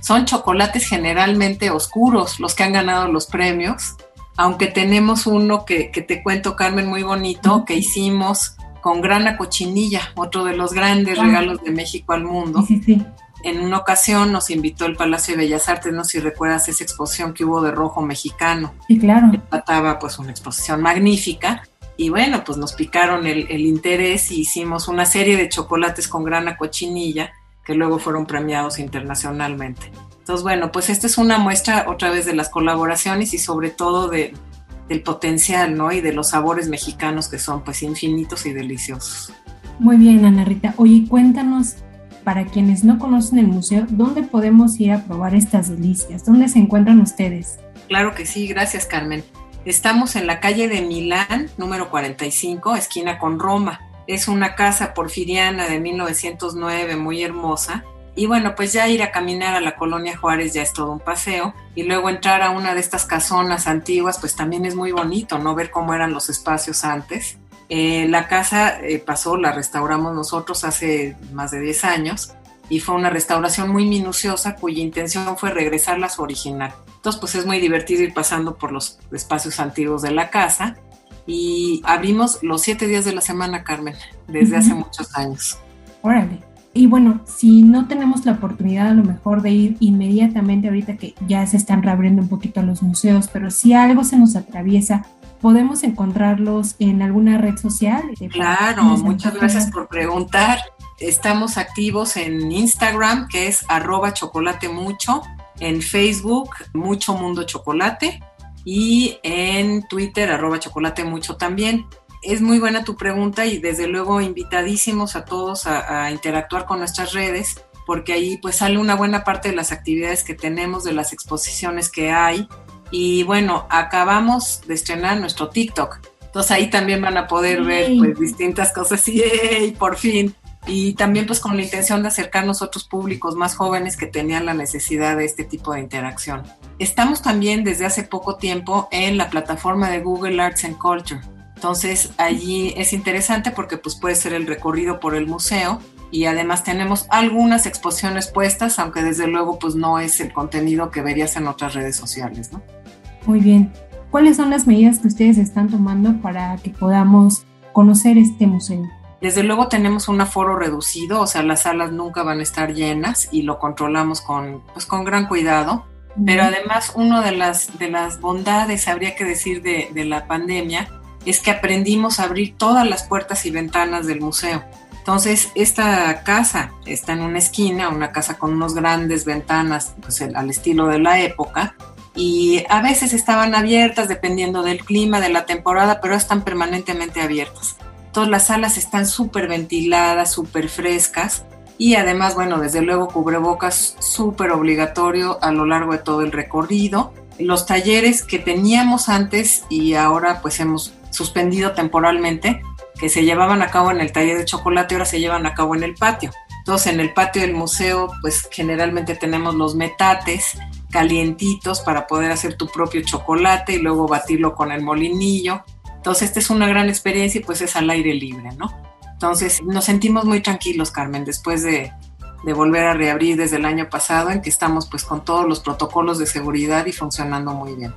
Son chocolates generalmente oscuros los que han ganado los premios, aunque tenemos uno que, te cuento, Carmen, muy bonito, que hicimos con grana cochinilla, otro de los grandes ah. regalos de México al mundo. Sí, sí en una ocasión nos invitó el Palacio de Bellas Artes, no sé si recuerdas esa exposición que hubo de rojo mexicano.
Sí, claro.
trataba pues una exposición magnífica. Y bueno, pues nos picaron el, interés y hicimos una serie de chocolates con grana cochinilla que luego fueron premiados internacionalmente. Entonces, bueno, pues esta es una muestra otra vez de las colaboraciones y sobre todo de, del potencial, ¿no? Y de los sabores mexicanos que son pues infinitos y deliciosos.
Muy bien, Ana Rita. Oye, cuéntanos para quienes no conocen el museo, ¿dónde podemos ir a probar estas delicias? ¿Dónde se encuentran ustedes?
Claro que sí, gracias Carmen. Estamos en la calle de Milán, número 45, esquina con Roma. Es una casa porfiriana de 1909, muy hermosa. Y bueno, pues ya ir a caminar a la colonia Juárez ya es todo un paseo. Y luego entrar a una de estas casonas antiguas, pues también es muy bonito, ¿no? Ver cómo eran los espacios antes. Eh, la casa eh, pasó, la restauramos nosotros hace más de 10 años y fue una restauración muy minuciosa cuya intención fue regresarla a su original. Entonces, pues es muy divertido ir pasando por los espacios antiguos de la casa y abrimos los siete días de la semana, Carmen, desde hace muchos años.
Órale. Y bueno, si no tenemos la oportunidad a lo mejor de ir inmediatamente ahorita que ya se están reabriendo un poquito los museos, pero si algo se nos atraviesa, ¿Podemos encontrarlos en alguna red social?
Claro, muchas gracias por preguntar. estamos activos en Instagram, que es arroba chocolate mucho, en Facebook, mucho mundo chocolate, y en Twitter, arroba chocolate mucho también. Es muy buena tu pregunta y desde luego invitadísimos a todos a, a interactuar con nuestras redes porque ahí pues sale una buena parte de las actividades que tenemos, de las exposiciones que hay. Y bueno, acabamos de estrenar nuestro TikTok. Entonces ahí también van a poder ver pues distintas cosas y por fin. Y también pues con la intención de acercarnos a otros públicos más jóvenes que tenían la necesidad de este tipo de interacción. Estamos también desde hace poco tiempo en la plataforma de Google Arts and Culture. Entonces allí es interesante porque pues puede ser el recorrido por el museo y además tenemos algunas exposiciones puestas, aunque desde luego pues no es el contenido que verías en otras redes sociales, ¿no?
Muy bien. ¿Cuáles son las medidas que ustedes están tomando para que podamos conocer este museo?
Desde luego tenemos un aforo reducido, o sea, las salas nunca van a estar llenas y lo controlamos con, pues, con gran cuidado. Pero además, una de las, de las bondades, habría que decir, de, de la pandemia, es que aprendimos a abrir todas las puertas y ventanas del museo. Entonces, esta casa está en una esquina, una casa con unos grandes ventanas, pues al estilo de la época, y a veces estaban abiertas dependiendo del clima, de la temporada, pero están permanentemente abiertas. Todas las salas están súper ventiladas, súper frescas, y además, bueno, desde luego cubrebocas súper obligatorio a lo largo de todo el recorrido. Los talleres que teníamos antes y ahora pues hemos suspendido temporalmente, que se llevaban a cabo en el taller de chocolate, ahora se llevan a cabo en el patio. Entonces, en el patio del museo, pues generalmente tenemos los metates calientitos para poder hacer tu propio chocolate y luego batirlo con el molinillo. Entonces, esta es una gran experiencia y pues es al aire libre, ¿no? Entonces, nos sentimos muy tranquilos, Carmen, después de, de volver a reabrir desde el año pasado, en que estamos pues con todos los protocolos de seguridad y funcionando muy bien.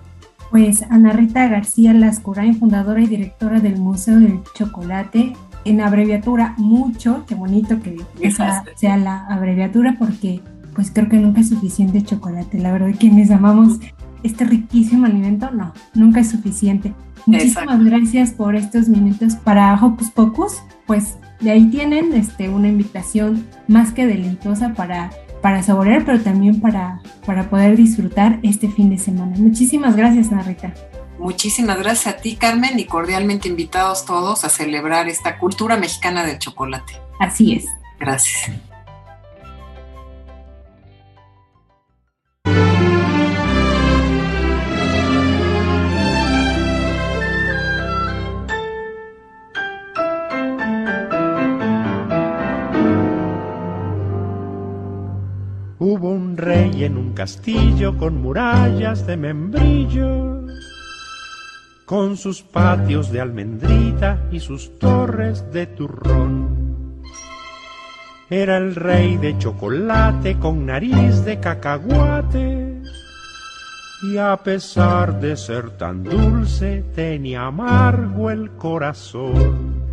Pues Ana Rita García Lascurain, fundadora y directora del Museo del Chocolate, en abreviatura mucho, qué bonito que esa sea la abreviatura porque pues creo que nunca es suficiente chocolate, la verdad quienes amamos este riquísimo alimento, no, nunca es suficiente. Muchísimas gracias por estos minutos para Hocus Pocus, pues de ahí tienen este, una invitación más que deleitosa para para saborear, pero también para, para poder disfrutar este fin de semana. Muchísimas gracias, Narita.
Muchísimas gracias a ti, Carmen, y cordialmente invitados todos a celebrar esta cultura mexicana del chocolate.
Así es.
Gracias.
Rey en un castillo con murallas de membrillo, con sus patios de almendrita y sus torres de turrón. Era el rey de chocolate con nariz de cacahuate y a pesar de ser tan dulce tenía amargo el corazón.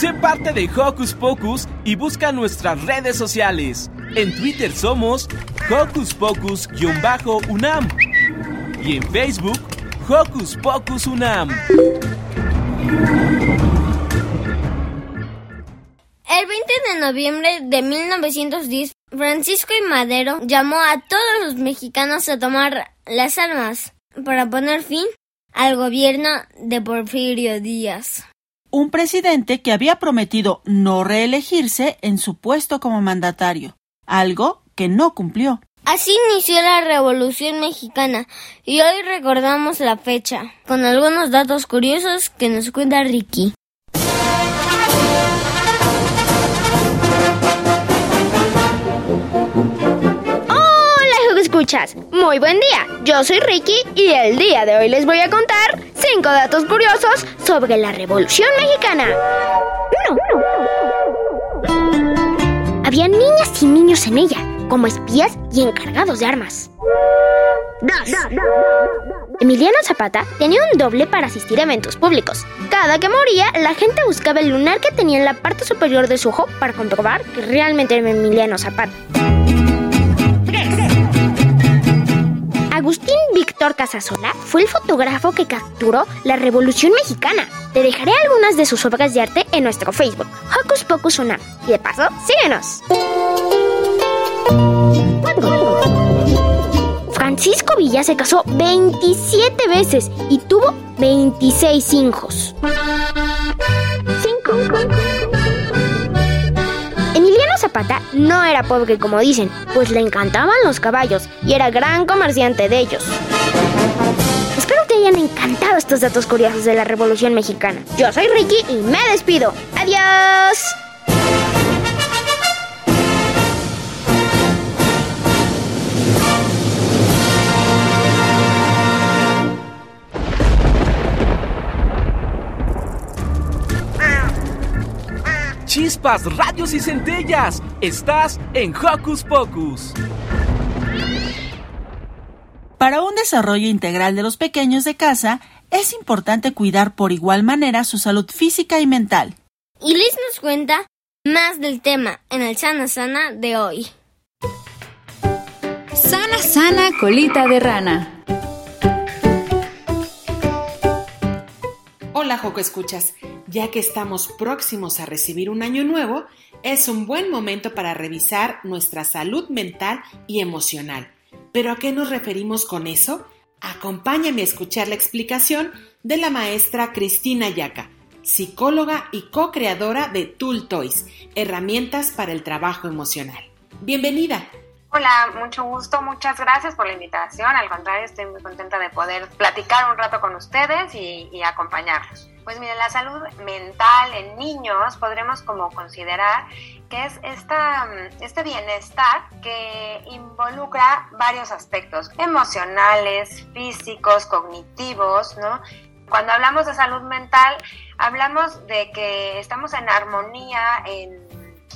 Sé parte de Hocus Pocus y busca nuestras redes sociales. En Twitter somos Hocus Pocus-UNAM y en Facebook Hocus Pocus UNAM.
El 20 de noviembre de 1910, Francisco y Madero llamó a todos los mexicanos a tomar las armas para poner fin al gobierno de Porfirio Díaz.
Un presidente que había prometido no reelegirse en su puesto como mandatario, algo que no cumplió.
Así inició la Revolución Mexicana y hoy recordamos la fecha, con algunos datos curiosos que nos cuenta Ricky.
Muy buen día, yo soy Ricky y el día de hoy les voy a contar 5 datos curiosos sobre la Revolución Mexicana. 1. Había niñas y niños en ella, como espías y encargados de armas. 2. Emiliano Zapata tenía un doble para asistir a eventos públicos. Cada que moría, la gente buscaba el lunar que tenía en la parte superior de su ojo para comprobar que realmente era Emiliano Zapata. Víctor Casasola fue el fotógrafo que capturó la Revolución Mexicana. Te dejaré algunas de sus obras de arte en nuestro Facebook, Hocus Pocus Unam. Y de paso, síguenos. Francisco Villa se casó 27 veces y tuvo 26 hijos. 5. Zapata no era pobre como dicen, pues le encantaban los caballos y era gran comerciante de ellos. Espero te hayan encantado estos datos curiosos de la Revolución Mexicana. Yo soy Ricky y me despido. ¡Adiós!
Chispas, radios y centellas. Estás en Hocus Pocus.
Para un desarrollo integral de los pequeños de casa, es importante cuidar por igual manera su salud física y mental.
Y Liz nos cuenta más del tema en el Sana Sana de hoy.
Sana Sana Colita de Rana.
Hola Joco Escuchas, ya que estamos próximos a recibir un año nuevo, es un buen momento para revisar nuestra salud mental y emocional. ¿Pero a qué nos referimos con eso? Acompáñame a escuchar la explicación de la maestra Cristina Yaca, psicóloga y co-creadora de Tool Toys, herramientas para el trabajo emocional. Bienvenida.
Hola, mucho gusto, muchas gracias por la invitación. Al contrario, estoy muy contenta de poder platicar un rato con ustedes y, acompañarlos. Pues miren, la salud mental en niños podremos como considerar que es esta, este bienestar que involucra varios aspectos emocionales, físicos, cognitivos, ¿no? Cuando hablamos de salud mental, hablamos de que estamos en armonía, en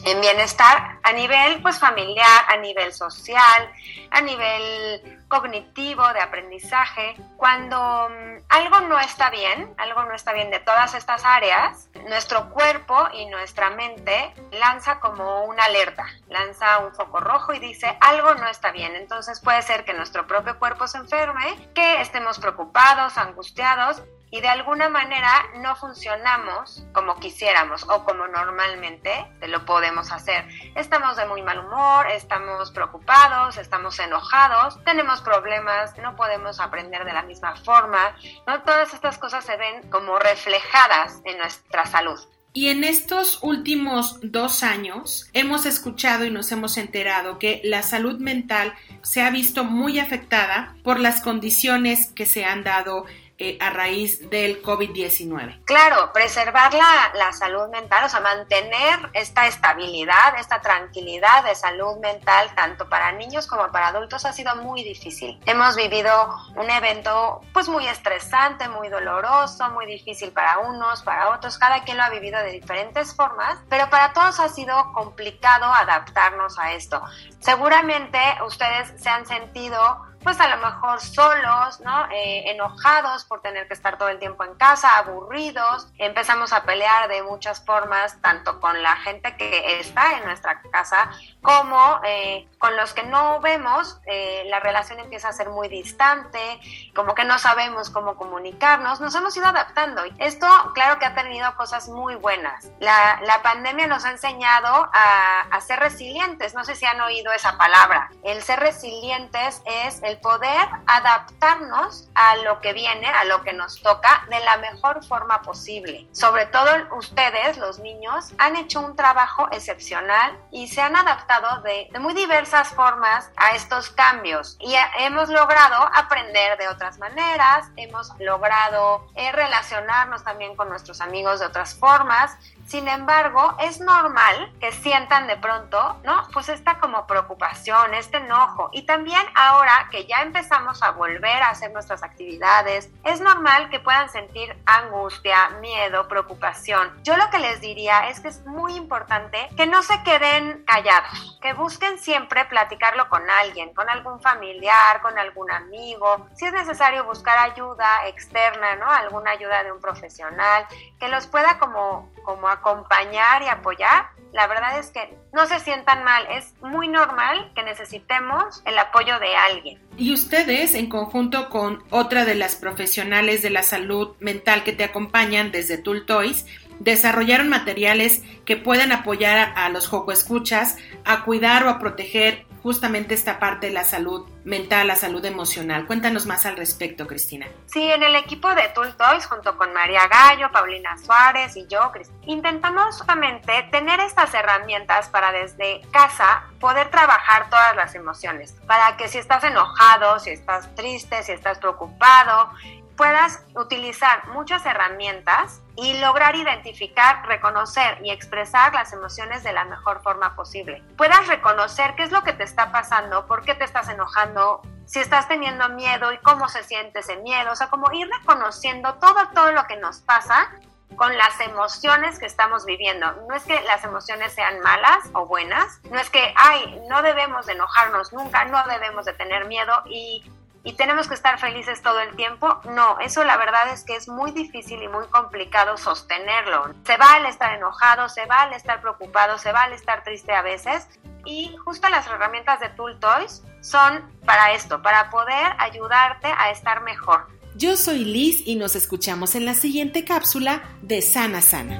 en bienestar a nivel pues familiar, a nivel social, a nivel cognitivo, de aprendizaje. Cuando mm, algo no está bien, algo no está bien de todas estas áreas, nuestro cuerpo y nuestra mente lanza como una alerta, lanza un foco rojo y dice algo no está bien. Entonces puede ser que nuestro propio cuerpo se enferme, que estemos preocupados, angustiados y de alguna manera no funcionamos como quisiéramos o como normalmente lo podemos hacer. Estamos de muy mal humor, estamos preocupados, estamos enojados, tenemos problemas, no podemos aprender de la misma forma, ¿no? Todas estas cosas se ven como reflejadas en nuestra salud.
Y en estos últimos dos años hemos escuchado y nos hemos enterado que la salud mental se ha visto muy afectada por las condiciones que se han dado eh, a raíz del COVID-19.
Claro, preservar la, la, salud mental, o sea, mantener esta estabilidad, esta tranquilidad de salud mental, tanto para niños como para adultos, ha sido muy difícil. Hemos vivido un evento pues muy estresante, muy doloroso, muy difícil para unos, para otros, cada quien lo ha vivido de diferentes formas, pero para todos ha sido complicado adaptarnos a esto. Seguramente ustedes se han sentido pues a lo mejor solos, ¿no? Eh, enojados por tener que estar todo el tiempo en casa, aburridos, empezamos a pelear de muchas formas, tanto con la gente que está en nuestra casa como eh, con los que no vemos, eh, la relación empieza a ser muy distante, como que no sabemos cómo comunicarnos, nos hemos ido adaptando. Esto, claro que ha tenido cosas muy buenas. La, la pandemia nos ha enseñado a, a ser resilientes, no sé si han oído esa palabra. El ser resilientes es el poder adaptarnos a lo que viene, a lo que nos toca, de la mejor forma posible. Sobre todo ustedes, los niños, han hecho un trabajo excepcional y se han adaptado de, de muy diversas formas a estos cambios y hemos logrado aprender de otras maneras, hemos logrado eh, relacionarnos también con nuestros amigos de otras formas sin embargo, es normal que sientan de pronto, ¿no? Pues esta como preocupación, este enojo. Y también ahora que ya empezamos a volver a hacer nuestras actividades, es normal que puedan sentir angustia, miedo, preocupación. Yo lo que les diría es que es muy importante que no se queden callados, que busquen siempre platicarlo con alguien, con algún familiar, con algún amigo. Si es necesario buscar ayuda externa, ¿no? Alguna ayuda de un profesional que los pueda como como acompañar y apoyar, la verdad es que no se sientan mal. Es muy normal que necesitemos el apoyo de alguien.
Y ustedes, en conjunto con otra de las profesionales de la salud mental que te acompañan desde Tool Toys, desarrollaron materiales que pueden apoyar a, los Escuchas a cuidar o a proteger justamente esta parte de la salud mental, la salud emocional. Cuéntanos más al respecto, Cristina.
Sí, en el equipo de Tool Toys, junto con María Gallo, Paulina Suárez y yo, intentamos justamente tener estas herramientas para desde casa poder trabajar todas las emociones, para que si estás enojado, si estás triste, si estás preocupado, puedas utilizar muchas herramientas y lograr identificar, reconocer y expresar las emociones de la mejor forma posible. Puedas reconocer qué es lo que te está pasando, por qué te estás enojando, si estás teniendo miedo y cómo se siente ese miedo, o sea, como ir reconociendo todo, todo lo que nos pasa con las emociones que estamos viviendo. No es que las emociones sean malas o buenas, no es que, ay, no debemos de enojarnos nunca, no debemos de tener miedo y y tenemos que estar felices todo el tiempo. No, eso la verdad es que es muy difícil y muy complicado sostenerlo. Se vale estar enojado, se vale estar preocupado, se vale estar triste a veces. Y justo las herramientas de Tool Toys son para esto, para poder ayudarte a estar mejor.
Yo soy Liz y nos escuchamos en la siguiente cápsula de Sana Sana.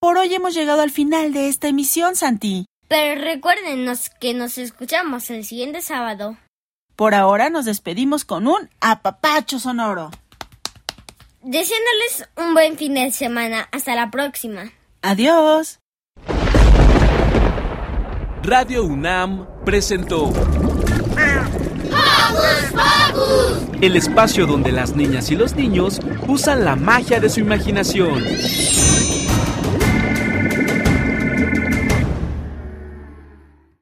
Por hoy hemos llegado al final de esta emisión, Santi.
Pero recuérdenos que nos escuchamos el siguiente sábado.
Por ahora nos despedimos con un apapacho sonoro.
Deseándoles un buen fin de semana. Hasta la próxima.
Adiós.
Radio UNAM presentó El espacio donde las niñas y los niños usan la magia de su imaginación.